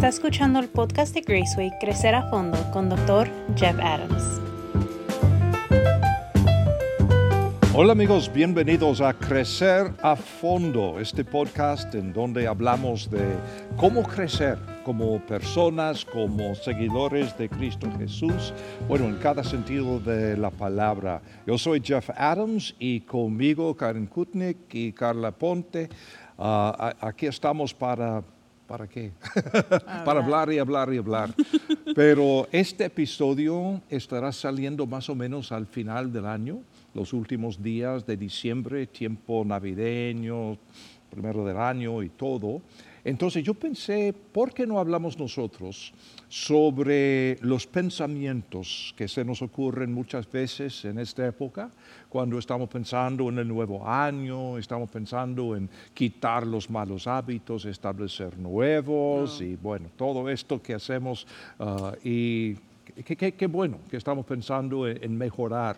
Está escuchando el podcast de Graceway Crecer a Fondo con Dr. Jeff Adams. Hola amigos, bienvenidos a Crecer a Fondo, este podcast en donde hablamos de cómo crecer como personas, como seguidores de Cristo Jesús, bueno, en cada sentido de la palabra. Yo soy Jeff Adams y conmigo Karen Kutnick y Carla Ponte. Ah, aquí estamos para ¿Para qué? Para hablar y hablar y hablar. Pero este episodio estará saliendo más o menos al final del año, los últimos días de diciembre, tiempo navideño, primero del año y todo. Entonces yo pensé, ¿por qué no hablamos nosotros sobre los pensamientos que se nos ocurren muchas veces en esta época, cuando estamos pensando en el nuevo año, estamos pensando en quitar los malos hábitos, establecer nuevos y bueno, todo esto que hacemos ah, y qué bueno que estamos pensando en mejorar.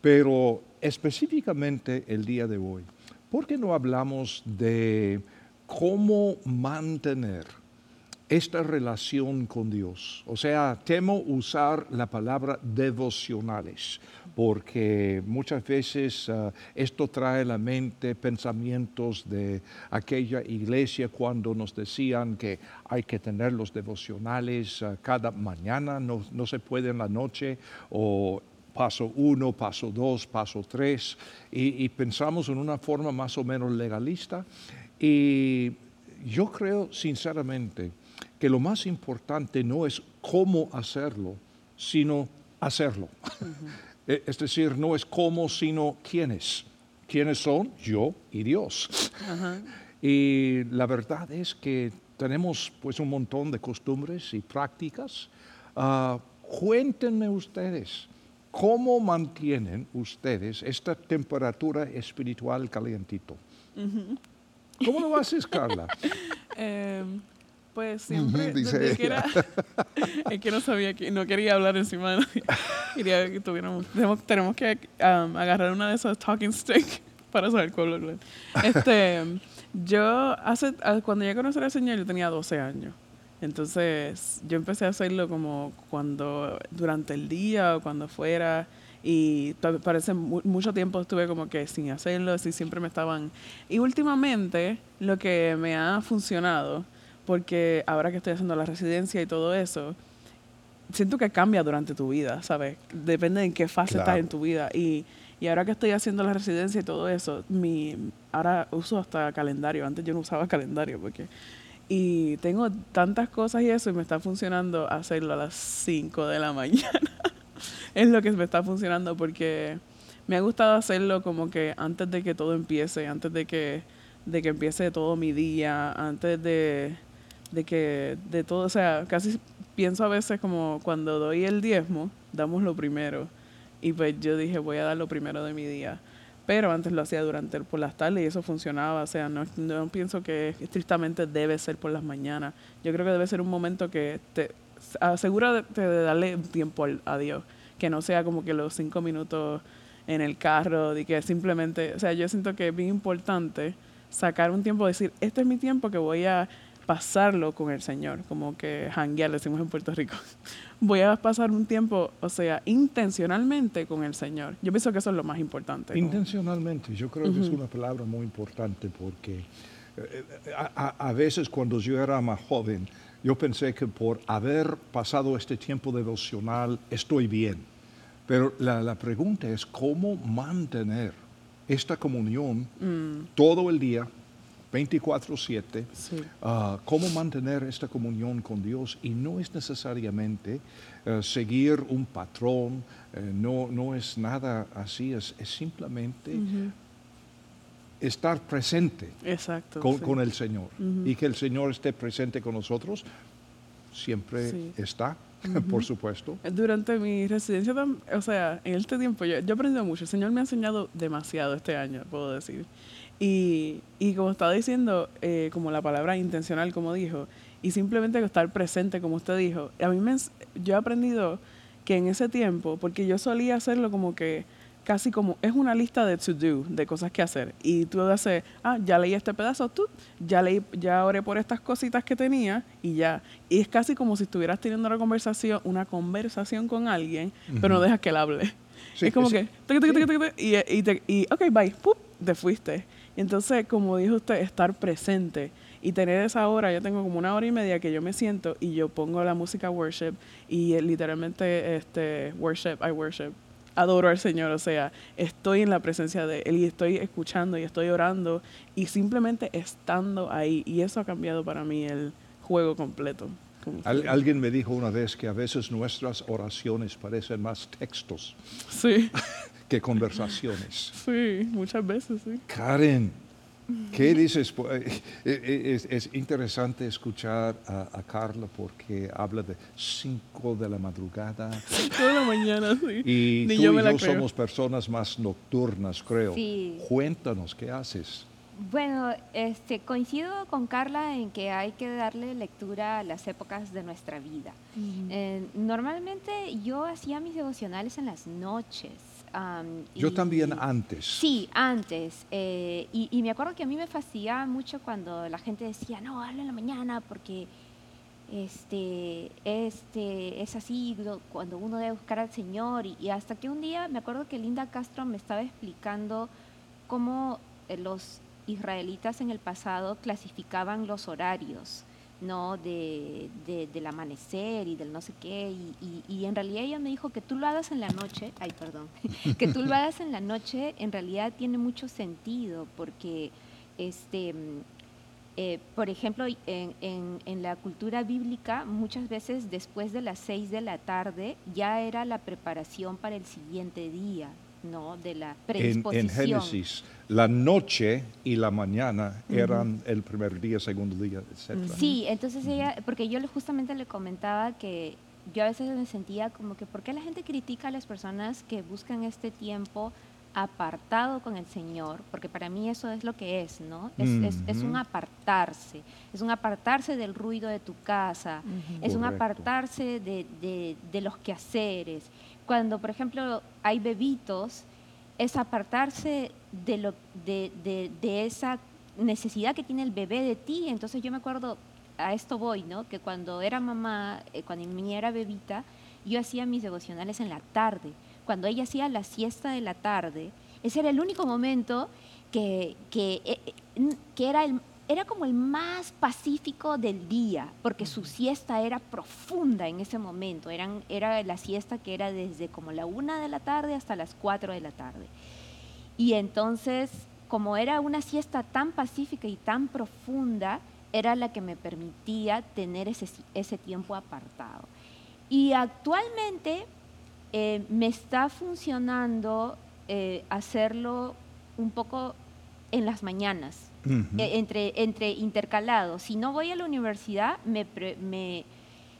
Pero específicamente el día de hoy, ¿por qué no hablamos de cómo mantener esta relación con Dios. O sea, temo usar la palabra devocionales, porque muchas veces ah, esto trae a la mente pensamientos de aquella iglesia cuando nos decían que hay que tener los devocionales ah, cada mañana, no, no se puede en la noche o paso uno, paso dos, paso tres, y, y, pensamos en una forma más o menos legalista. Y yo creo sinceramente que lo más importante no es cómo hacerlo, sino hacerlo. E, es decir, no es cómo, sino quiénes. ¿Quiénes son? Yo y Dios. Y la verdad es que tenemos pues un montón de costumbres y prácticas. Uh, cuéntenme ustedes, ¿cómo mantienen ustedes esta temperatura espiritual calientito? ¿Cómo lo haces, Carla? Em, pues siempre, desde que era, es que no sabía que, no quería hablar encima de nadie. Quería que tuviéramos, tenemos, que agarrar una de esas talking sticks para saber cuál hablar. Este, yo hace, cuando llegué a conocer al Señor, yo tenía 12 años. Entonces, yo empecé a hacerlo como cuando, durante el día o cuando fuera y parece mucho tiempo estuve como que sin hacerlo, así siempre me estaban... Y últimamente lo que me ha funcionado, porque ahora que estoy haciendo la residencia y todo eso, siento que cambia durante tu vida, ¿sabes? Depende de en qué fase estás en tu vida. Y, y ahora que estoy haciendo la residencia y todo eso, mi, ahora uso hasta calendario. Antes yo no usaba calendario porque... Y tengo tantas cosas y eso y me está funcionando hacerlo a las 5 de la mañana es lo que me está funcionando porque me ha gustado hacerlo como que antes de que todo empiece, antes de que, de que empiece todo mi día, antes de, de que de todo, o sea, casi pienso a veces como cuando doy el diezmo, damos lo primero. Y pues yo dije, voy a dar lo primero de mi día. Pero antes lo hacía durante por las tardes y eso funcionaba. O sea, no, no pienso que estrictamente debe ser por las mañanas. Yo creo que debe ser un momento que te asegura de, darle tiempo a Dios que no sea como que los cinco minutos en el carro, de que simplemente, o sea, yo siento que es bien importante sacar un tiempo, decir, este es mi tiempo que voy a pasarlo con el Señor, como que hanguear, decimos en Puerto Rico. Voy a pasar un tiempo, o sea, intencionalmente con el Señor. Yo pienso que eso es lo más importante. Intencionalmente, yo creo que es una palabra muy importante porque eh, eh, a, a, veces cuando yo era más joven, yo pensé que por haber pasado este tiempo devocional estoy bien. Pero la, pregunta es cómo mantener esta comunión mm. todo el día, 24/7, ah, cómo mantener esta comunión con Dios y no es necesariamente eh, seguir un patrón, eh, no, no es nada así, es, simplemente estar presente con, el Señor y que el Señor esté presente con nosotros, siempre está por supuesto. Durante mi residencia, o sea, en este tiempo yo, yo he aprendido mucho. El Señor me ha enseñado demasiado este año, puedo decir. Y, y como estaba diciendo, eh, como la palabra intencional, como dijo, y simplemente estar presente, como usted dijo, a mí me, yo he aprendido que en ese tiempo, porque yo solía hacerlo como que casi como, es una lista de to do, de cosas que hacer. Y tú haces, ah, ya leí este pedazo, tú, ya leí, ya oré por estas cositas que tenía y ya. Y es casi como si estuvieras teniendo una conversación, una conversación con alguien, pero no dejas que él hable. es como que, y, y, y, ok, bye, te fuiste. Entonces, como dijo usted, estar presente y tener esa hora, yo tengo como una hora y media que yo me siento y yo pongo la música worship y eh, literalmente este worship, I worship, adoro al Señor, o sea, estoy en la presencia de Él y estoy escuchando y estoy orando y simplemente estando ahí y eso ha cambiado para mí el juego completo. alguien me dijo una vez que a veces nuestras oraciones parecen más textos sí. que conversaciones. Sí, muchas veces, sí. Karen, ¿Qué dices? Eh, eh, es, interesante escuchar a, Carla porque habla de 5 de la madrugada. 5 de la mañana, sí. Y tú yo y yo somos personas más nocturnas, creo. Sí. Cuéntanos, ¿qué haces? Bueno, este, coincido con Carla en que hay que darle lectura a las épocas de nuestra vida. Eh, normalmente yo hacía mis devocionales en las noches. Yo también antes. Sí, antes. Eh, y, me acuerdo que a mí me fascinaba mucho cuando la gente decía, no, hazlo en la mañana porque este, este, es así cuando uno debe buscar al Señor. Y, y, hasta que un día me acuerdo que Linda Castro me estaba explicando cómo eh, los israelitas en el pasado clasificaban los horarios. ¿No? De, del amanecer y del no sé qué. Y, en realidad ella me dijo que tú lo hagas en la noche, ay, perdón, que tú lo hagas en la noche en realidad tiene mucho sentido porque, este, eh, por ejemplo, en, en, la cultura bíblica, muchas veces después de las seis de la tarde ya era la preparación para el siguiente día, ¿no? De la predisposición. En, Génesis, la noche y la mañana eran el primer día, segundo día, etc. Sí, entonces ella, porque yo justamente le comentaba que yo a veces me sentía como que, ¿por qué la gente critica a las personas que buscan este tiempo apartado con el Señor? Porque para mí eso es lo que es, ¿no? Es, es, un apartarse, es un apartarse del ruido de tu casa, es un apartarse de, de, de los quehaceres cuando, por ejemplo, hay bebitos, es apartarse de, lo, de, de, esa necesidad que tiene el bebé de ti. Entonces yo me acuerdo, a esto voy, ¿no? Que cuando era mamá, eh, cuando mi era bebita, yo hacía mis devocionales en la tarde. Cuando ella hacía la siesta de la tarde, ese era el único momento que, que, eh, eh, que era el, era como el más pacífico del día, porque su siesta era profunda en ese momento. Eran, era la siesta que era desde como la una de la tarde hasta las cuatro de la tarde. Y entonces, como era una siesta tan pacífica y tan profunda, era la que me permitía tener ese, ese tiempo apartado. Y actualmente eh, me está funcionando eh, hacerlo un poco en las mañanas eh, entre, entre intercalados. Si no voy a la universidad, me, me,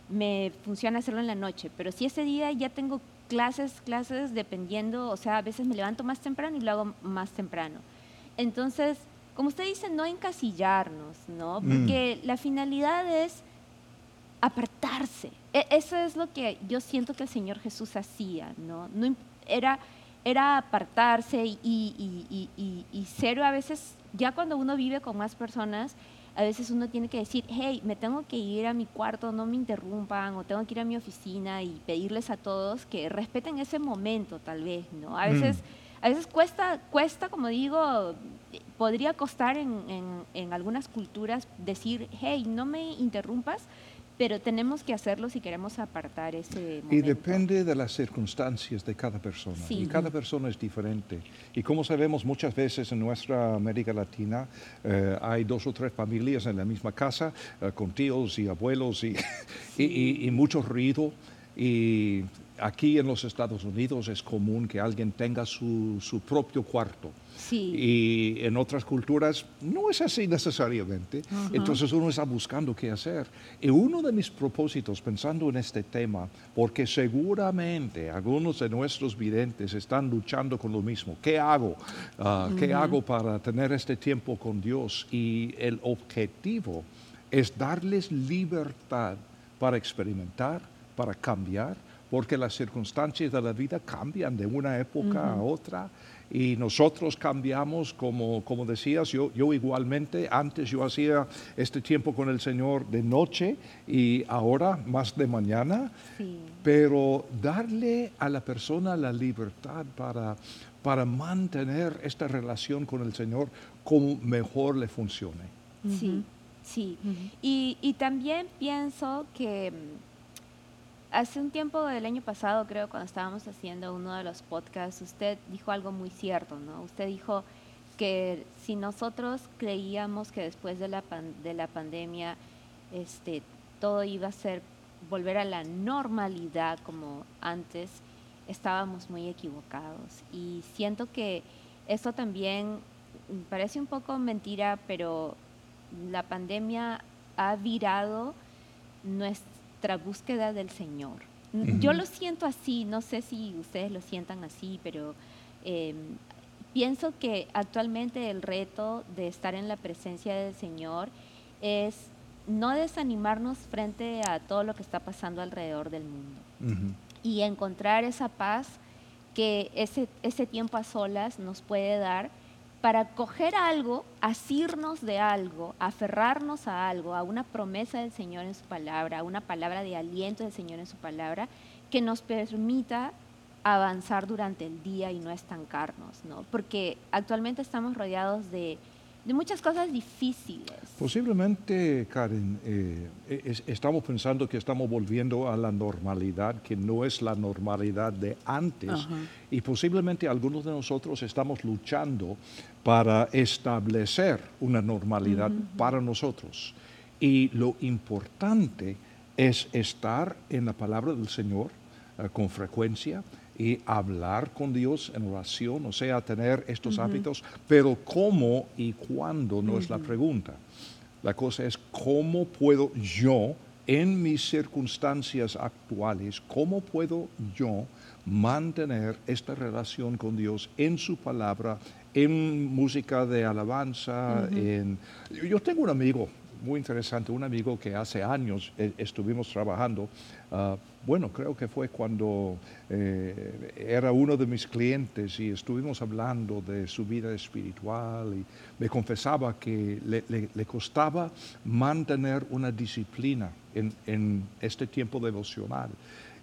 me funciona hacerlo en la noche, pero si ese día ya tengo clases, clases dependiendo, o sea, a veces me levanto más temprano y lo hago más temprano. Entonces, como usted dice, no encasillarnos, ¿no? Mm. Porque la finalidad es apartarse. E, eso es lo que yo siento que el Señor Jesús hacía, ¿no? no era, era apartarse y, y, y, y, ser a veces ya cuando uno vive con más personas, a veces uno tiene que decir, hey, me tengo que ir a mi cuarto, no me interrumpan, o tengo que ir a mi oficina y pedirles a todos que respeten ese momento, tal vez, ¿no? A veces, mm. a veces cuesta, cuesta, como digo, podría costar en, en, en algunas culturas decir, hey, no me interrumpas, pero tenemos que hacerlo si queremos apartar ese momento. Y depende de las circunstancias de cada persona. Y cada persona es diferente. Y como sabemos, muchas veces en nuestra América Latina eh, hay dos o tres familias en la misma casa, eh, con tíos y abuelos y, y, y mucho ruido. Y aquí en los Estados Unidos es común que alguien tenga su, su propio cuarto. Sí. Y en otras culturas no es así necesariamente. Entonces uno está buscando qué hacer. Y uno de mis propósitos pensando en este tema, porque seguramente algunos de nuestros videntes están luchando con lo mismo. ¿Qué hago? Ah, ¿Qué hago para tener este tiempo con Dios? Y el objetivo es darles libertad para experimentar, para cambiar porque las circunstancias de la vida cambian de una época a otra y nosotros cambiamos, como, como decías, yo, yo igualmente, antes yo hacía este tiempo con el Señor de noche y ahora más de mañana, pero darle a la persona la libertad para, para mantener esta relación con el Señor como mejor le funcione. Sí, sí. y, y también pienso que Hace un tiempo del año pasado, creo, cuando estábamos haciendo uno de los podcasts, usted dijo algo muy cierto, ¿no? Usted dijo que si nosotros creíamos que después de la, de la pandemia este, todo iba a ser volver a la normalidad como antes, estábamos muy equivocados. Y siento que eso también parece un poco mentira, pero la pandemia ha virado nuestra búsqueda del Señor. Yo lo siento así, no sé si ustedes lo sientan así, pero em, pienso que actualmente el reto de estar en la presencia del Señor es no desanimarnos frente a todo lo que está pasando alrededor del mundo. Y encontrar esa paz que ese, ese tiempo a solas nos puede dar para coger algo, asirnos de algo, aferrarnos a algo, a una promesa del Señor en su palabra, a una palabra de aliento del Señor en su palabra, que nos permita avanzar durante el día y no estancarnos, ¿no? Porque actualmente estamos rodeados de de muchas cosas difíciles. Posiblemente, Karen, eh, estamos pensando que estamos volviendo a la normalidad, que no es la normalidad de antes, y posiblemente algunos de nosotros estamos luchando para establecer una normalidad para nosotros. Y lo importante es estar en la palabra del Señor eh, con frecuencia, y hablar con Dios en oración, o sea, tener estos hábitos, pero cómo y cuándo no es la pregunta. La cosa es cómo puedo yo, en mis circunstancias actuales, cómo puedo yo mantener esta relación con Dios en su palabra, en música de alabanza, en... Yo tengo un amigo, muy interesante, un amigo que hace años eh, estuvimos trabajando, ah, bueno, creo que fue cuando eh, era uno de mis clientes y estuvimos hablando de su vida espiritual y me confesaba que le, costaba mantener una disciplina en, este tiempo devocional.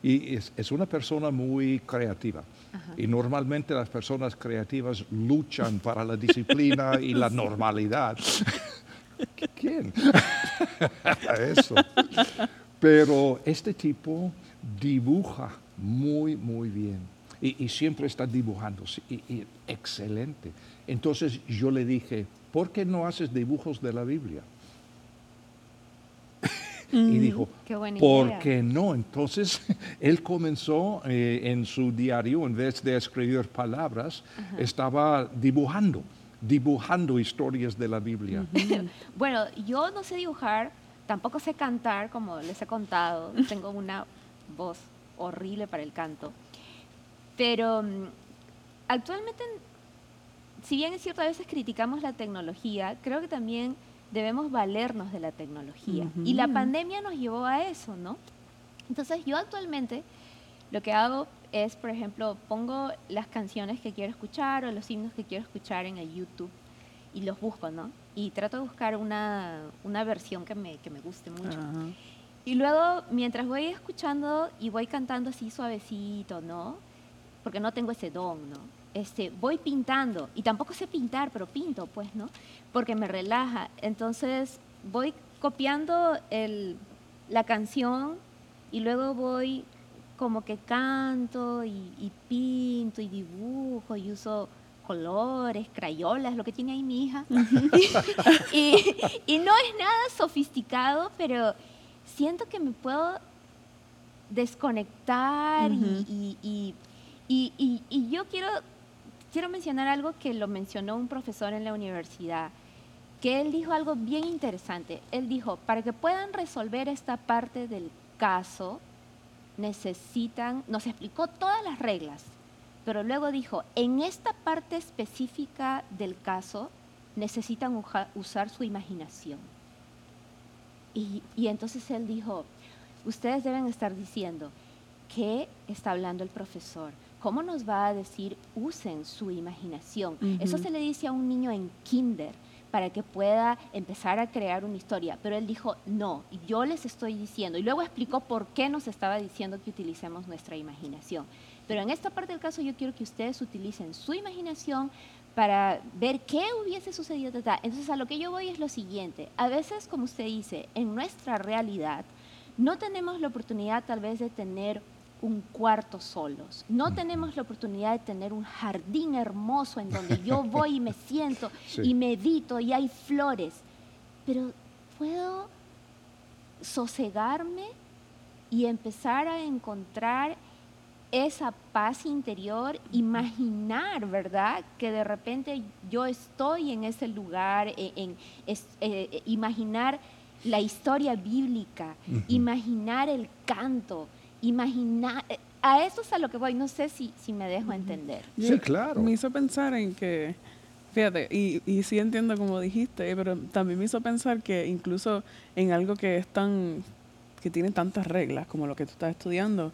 Y es, una persona muy creativa. Y normalmente las personas creativas luchan para la disciplina y la normalidad. ¿Quién? Eso. Pero este tipo dibuja muy, muy bien. Y, siempre está dibujando. Y, excelente. Entonces yo le dije, ¿por qué no haces dibujos de la Biblia? Y mm, dijo, ¿por qué no? Entonces él comenzó eh, en su diario, en vez de escribir palabras, estaba dibujando dibujando historias de la Biblia? bueno, yo no sé dibujar, tampoco sé cantar, como les he contado. Tengo una voz horrible para el canto. Pero mm, actualmente, si bien es cierto, a veces criticamos la tecnología, creo que también debemos valernos de la tecnología. Y la pandemia nos llevó a eso, ¿no? Entonces yo actualmente lo que hago es, por ejemplo, pongo las canciones que quiero escuchar o los himnos que quiero escuchar en el YouTube y los busco, ¿no? Y trato de buscar una, una versión que me, que me guste mucho. Y luego, mientras voy escuchando y voy cantando así suavecito, ¿no? Porque no tengo ese don, ¿no? Este, voy pintando y tampoco sé pintar, pero pinto, pues, ¿no? Porque me relaja. Entonces, voy copiando el, la canción y luego voy como que canto y, pinto y dibujo y uso colores, crayolas, lo que tiene ahí mi hija. y, no es nada sofisticado, pero siento que me puedo desconectar y, y, yo quiero, quiero mencionar algo que lo mencionó un profesor en la universidad, que él dijo algo bien interesante. Él dijo, para que puedan resolver esta parte del caso, necesitan, nos explicó todas las reglas, pero luego dijo, en esta parte específica del caso necesitan usar su imaginación. Y, entonces él dijo, ustedes deben estar diciendo, ¿qué está hablando el profesor? ¿Cómo nos va a decir usen su imaginación? Eso se le dice a un niño en kinder para que pueda empezar a crear una historia. Pero él dijo, no, yo les estoy diciendo. Y luego explicó por qué nos estaba diciendo que utilicemos nuestra imaginación. Pero en esta parte del caso yo quiero que ustedes utilicen su imaginación para ver qué hubiese sucedido. Entonces a lo que yo voy es lo siguiente. A veces, como usted dice, en nuestra realidad no tenemos la oportunidad tal vez de tener un cuarto solos. No tenemos la oportunidad de tener un jardín hermoso en donde yo voy y me siento y medito y hay flores. Pero puedo sosegarme y empezar a encontrar esa paz interior, imaginar, ¿verdad? Que de repente yo estoy en ese lugar, en, eh, eh, imaginar la historia bíblica, imaginar el canto, imaginar, eh, a eso es a lo que voy, no sé si, si me dejo entender. Sí, claro. Me hizo pensar en que, fíjate, y, y sí entiendo como dijiste, pero también me hizo pensar que incluso en algo que es tan, que tiene tantas reglas como lo que tú estás estudiando,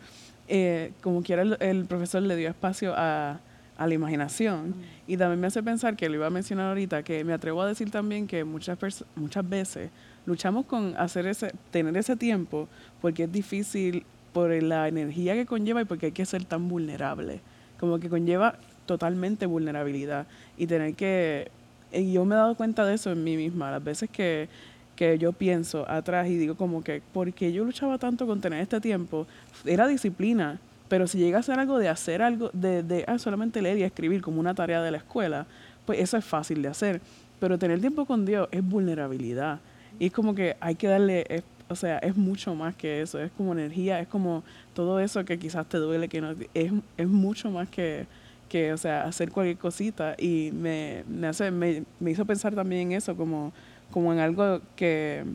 eh, como quiera el, profesor le dio espacio a, a la imaginación. Mm. Y también me hace pensar, que lo iba a mencionar ahorita, que me atrevo a decir también que muchas, muchas veces luchamos con hacer ese, tener ese tiempo porque es difícil por la energía que conlleva y porque hay que ser tan vulnerable. Como que conlleva totalmente vulnerabilidad y tener que... Y yo me he dado cuenta de eso en mí misma, las veces que, que yo pienso atrás y digo como que, ¿por qué yo luchaba tanto con tener este tiempo? Era disciplina, pero si llega a ser algo de hacer algo, de, de ah, solamente leer y escribir como una tarea de la escuela, pues eso es fácil de hacer. Pero tener tiempo con Dios es vulnerabilidad. Y es como que hay que darle o sea, es mucho más que eso, es como energía, es como todo eso que quizás te duele, que no, es, es mucho más que, que, o sea, hacer cualquier cosita. Y me, me, hace, me, me hizo pensar también en eso, como, como en algo que,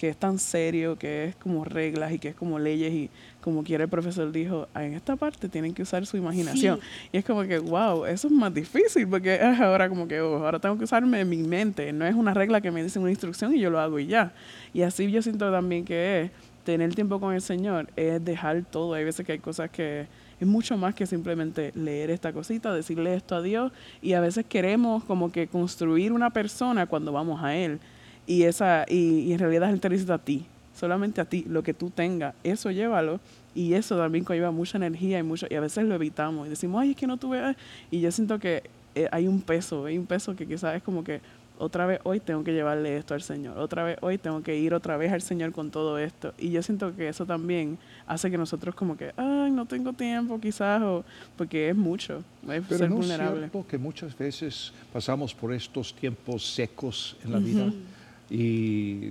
que es tan serio, que es como reglas y que es como leyes y como quiere el profesor dijo, ah, en esta parte tienen que usar su imaginación. Y es como que, wow, eso es más difícil porque ahora como que, oh, ahora tengo que usarme mi mente, no es una regla que me dice una instrucción y yo lo hago y ya. Y así yo siento también que es tener tiempo con el Señor, es dejar todo. Hay veces que hay cosas que es mucho más que simplemente leer esta cosita, decirle esto a Dios y a veces queremos como que construir una persona cuando vamos a Él y, esa, y, en realidad te dice a ti, solamente a ti, lo que tú tengas, eso llévalo y eso también conlleva mucha energía y mucho y a veces lo evitamos y decimos, ay, es que no tuve, y yo siento que eh, hay un peso, hay un peso que quizás es como que otra vez hoy tengo que llevarle esto al Señor, otra vez hoy tengo que ir otra vez al Señor con todo esto. Y yo siento que eso también hace que nosotros como que, ay, no tengo tiempo quizás, o porque es mucho, es Pero ser no vulnerable. Es cierto que muchas veces pasamos por estos tiempos secos en la vida y,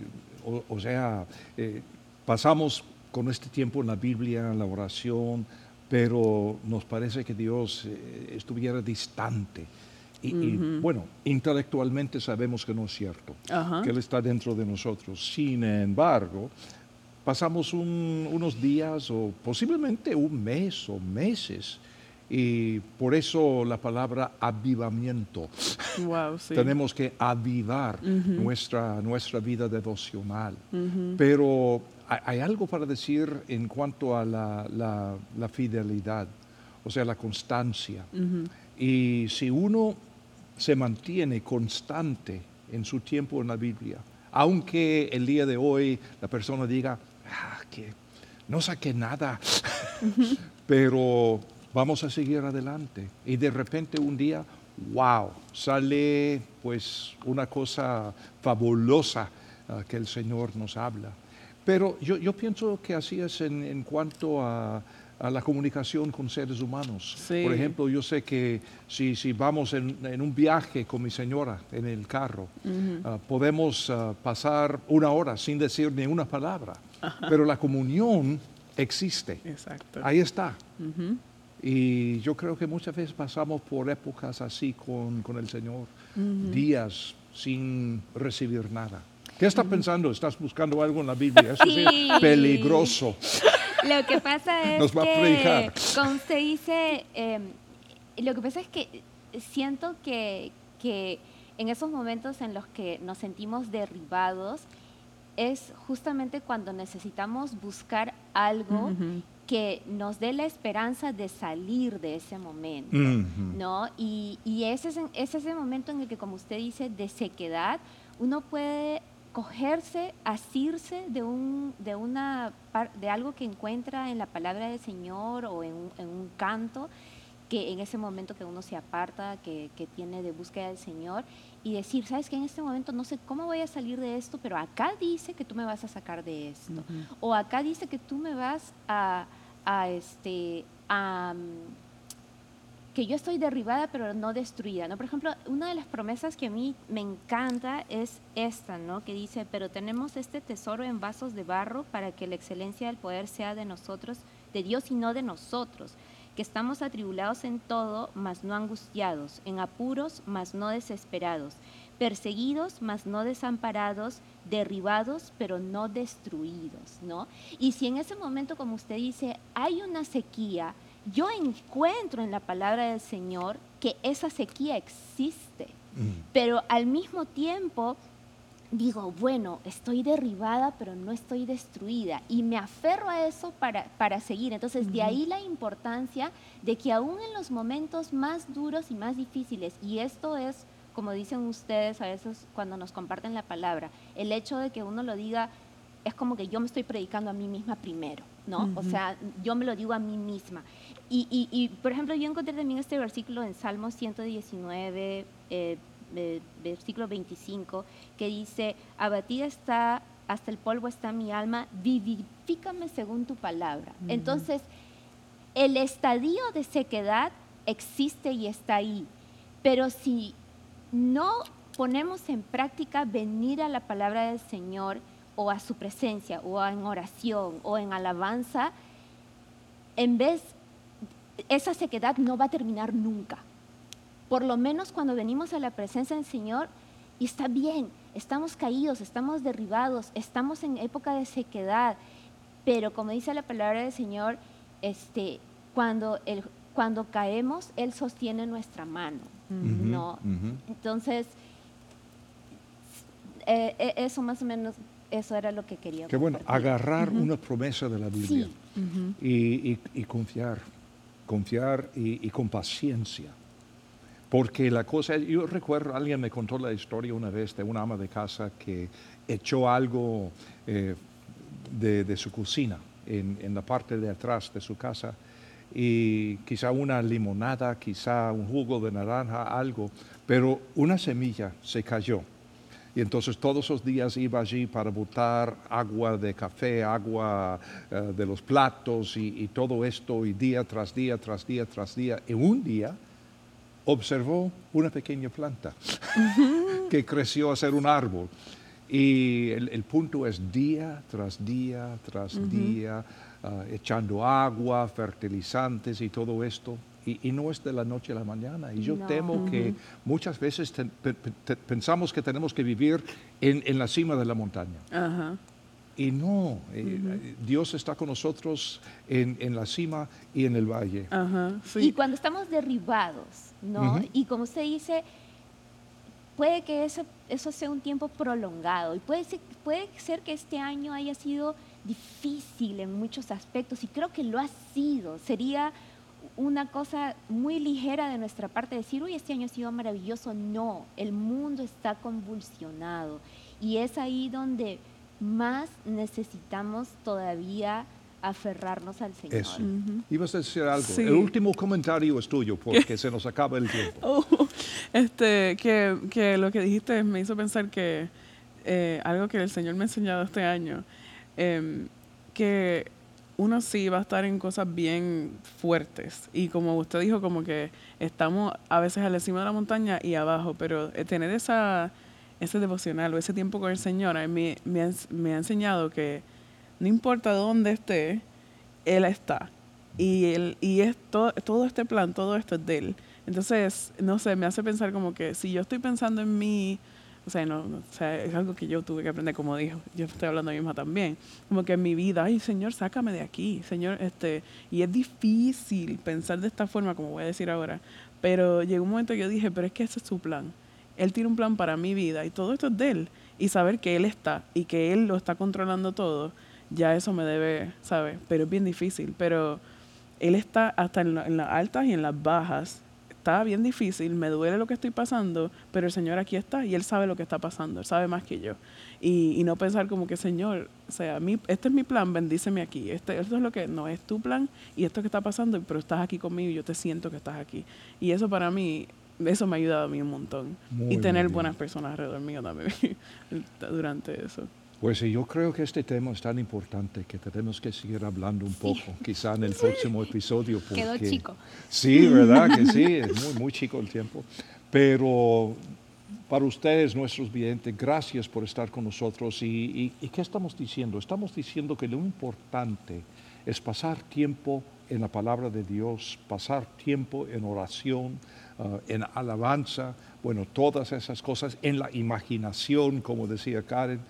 o, sea, eh, pasamos con este tiempo en la Biblia, en la oración, pero nos parece que Dios eh, estuviera distante. Y, bueno, intelectualmente sabemos que no es cierto, que Él está dentro de nosotros. Sin embargo, pasamos unos días o posiblemente un mes o meses y por eso la palabra avivamiento. Tenemos que avivar nuestra, nuestra vida devocional. Pero hay, algo para decir en cuanto a la, fidelidad, o sea, la constancia. Y si uno se mantiene constante en su tiempo en la Biblia, aunque el día de hoy la persona diga ah, que no saqué nada, pero vamos a seguir adelante. Y de repente un día, wow, sale pues una cosa fabulosa ah, que el Señor nos habla. Pero yo, pienso que así es en, cuanto a, la comunicación con seres humanos. Por ejemplo, yo sé que si, si vamos en, un viaje con mi señora en el carro, ah, podemos ah, pasar una hora sin decir ni una palabra, pero la comunión existe. Exacto. Ahí está. Y yo creo que muchas veces pasamos por épocas así con, con el Señor, días sin recibir nada. ¿Qué estás pensando? ¿Estás buscando algo en la Biblia? Eso es peligroso. Lo que pasa es Nos va que, como usted dice, em, lo que pasa es que siento que, que en esos momentos en los que nos sentimos derribados, es justamente cuando necesitamos buscar algo que nos dé la esperanza de salir de ese momento, ¿no? Y, y ese, es, es ese momento en el que, como usted dice, de sequedad, uno puede cogerse, asirse de, un, de, una, de algo que encuentra en la palabra del Señor o en un canto, que en ese momento que uno se aparta, que, que, tiene de búsqueda del Señor, y decir, sabes que en este momento no sé cómo voy a salir de esto, pero acá dice que tú me vas a sacar de esto, o acá dice que tú me vas a, a este, a, que yo estoy derribada pero no destruida, ¿no? Por ejemplo, una de las promesas que a mí me encanta es esta, ¿no? Que dice, pero tenemos este tesoro en vasos de barro para que la excelencia del poder sea de nosotros, de Dios y no de nosotros, que estamos atribulados en todo, mas no angustiados, en apuros, mas no desesperados, perseguidos, mas no desamparados, derribados, pero no destruidos, ¿no? Y si en ese momento, como usted dice, hay una sequía, yo encuentro en la palabra del Señor que esa sequía existe, mm. pero al mismo tiempo digo, bueno, estoy derribada, pero no estoy destruida. Y me aferro a eso para, para seguir. Entonces, de ahí la importancia de que aún en los momentos más duros y más difíciles, y esto es, como dicen ustedes a veces cuando nos comparten la palabra, el hecho de que uno lo diga es como que yo me estoy predicando a mí misma primero, ¿no? O sea, yo me lo digo a mí misma. Y, y, y, por ejemplo, yo encontré también este versículo en Salmo 119, eh, versículo 25, que dice, abatida está, hasta el polvo está mi alma, vivifícame según tu palabra. Entonces, el estadio de sequedad existe y está ahí, pero si no ponemos en práctica venir a la palabra del Señor o a su presencia o en oración o en alabanza, en vez, esa sequedad no va a terminar nunca por lo menos cuando venimos a la presencia del Señor, y está bien, estamos caídos, estamos derribados, estamos en época de sequedad, pero como dice la palabra del Señor, este, cuando, el, cuando caemos, Él sostiene nuestra mano, ¿no? Entonces, eh, eh, eso más o menos, eso era lo que quería. Qué bueno, agarrar una promesa de la Biblia y, confiar, confiar y con paciencia porque la cosa, yo recuerdo, alguien me contó la historia una vez de una ama de casa que echó algo eh, de, su cocina en, la parte de atrás de su casa y quizá una limonada, quizá un jugo de naranja, algo, pero una semilla se cayó. Y entonces todos esos días iba allí para botar agua de café, agua eh, de los platos y, y todo esto, y día tras día, tras día, tras día. Y un día observó una pequeña planta que creció a ser un árbol. Y el, punto es día tras día tras día, ah, echando agua, fertilizantes y todo esto. Y, no es de la noche a la mañana. Y yo temo que muchas veces pensamos que tenemos que vivir en, la cima de la montaña. Y no, eh, Dios está con nosotros en, la cima y en el valle. Y cuando estamos derribados, ¿no? Y como usted dice, puede que eso, eso sea un tiempo prolongado y puede ser, puede ser que este año haya sido difícil en muchos aspectos y creo que lo ha sido. Sería una cosa muy ligera de nuestra parte decir, uy, este año ha sido maravilloso. No, el mundo está convulsionado y es ahí donde más necesitamos todavía aferrarnos al Señor. Eso. Ibas a decir algo. El último comentario es tuyo porque se nos acaba el tiempo. Oh, este, que, que, lo que dijiste me hizo pensar que eh, algo que el Señor me ha enseñado este año, em, que uno sí va a estar en cosas bien fuertes. Y como usted dijo, como que estamos a veces a la cima de la montaña y abajo, pero eh, tener esa, ese devocional o ese tiempo con el Señor a mí me, ha enseñado que no importa dónde esté, Él está. Y, él, y es todo, este plan, todo esto es de Él. Entonces, no sé, me hace pensar como que si yo estoy pensando en mí, o sea, no, o sea, es algo que yo tuve que aprender, como dijo, yo estoy hablando misma también, como que en mi vida, ay Señor, sácame de aquí, Señor, este, y es difícil pensar de esta forma, como voy a decir ahora, pero llegó un momento que yo dije, pero es que ese es su plan, Él tiene un plan para mi vida y todo esto es de Él, y saber que Él está y que Él lo está controlando todo, ya eso me debe, ¿sabes? Pero es bien difícil, pero él está hasta en, las altas y en las bajas está bien difícil, me duele lo que estoy pasando, pero el Señor aquí está y Él sabe lo que está pasando, Él sabe más que yo. Y, no pensar como que, Señor, o sea, este es mi plan, bendíceme aquí. Este, esto es lo que no es tu plan y esto que está pasando, pero estás aquí conmigo y yo te siento que estás aquí. Y eso para mí, eso me ha ayudado a mí un montón. y tener buenas personas alrededor mío también durante eso. Pues yo creo que este tema es tan importante que tenemos que seguir hablando un poco, quizá en el próximo episodio. Quedó chico. Sí, ¿verdad? Que sí, es muy, muy chico el tiempo. Pero para ustedes, nuestros videntes, gracias por estar con nosotros. Y, qué estamos diciendo? Estamos diciendo que lo importante es pasar tiempo en la palabra de Dios, pasar tiempo en oración, uh, en alabanza, bueno, todas esas cosas, en la imaginación, como decía Karen.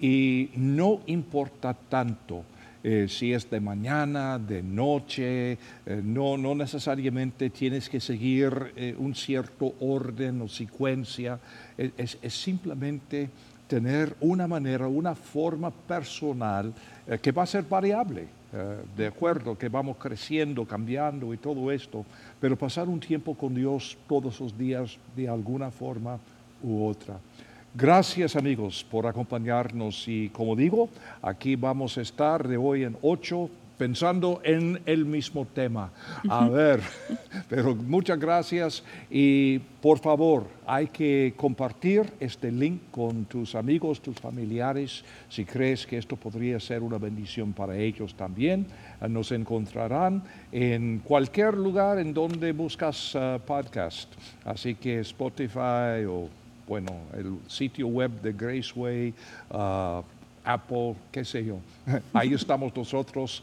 Y no importa tanto eh, si es de mañana, de noche, eh, no, no necesariamente tienes que seguir eh, un cierto orden o secuencia, es, es, simplemente tener una manera, una forma personal que va a ser variable, de acuerdo, que vamos creciendo, cambiando y todo esto, pero pasar un tiempo con Dios todos los días de alguna forma u otra. Gracias amigos por acompañarnos y como digo, aquí vamos a estar de hoy en 8 pensando en el mismo tema. A ver, pero muchas gracias y por favor hay que compartir este link con tus amigos, tus familiares, si crees que esto podría ser una bendición para ellos también. Nos encontrarán en cualquier lugar en donde buscas uh, podcast, así que Spotify o bueno, el sitio web de Graceway, uh, Apple, qué sé yo. Ahí estamos nosotros.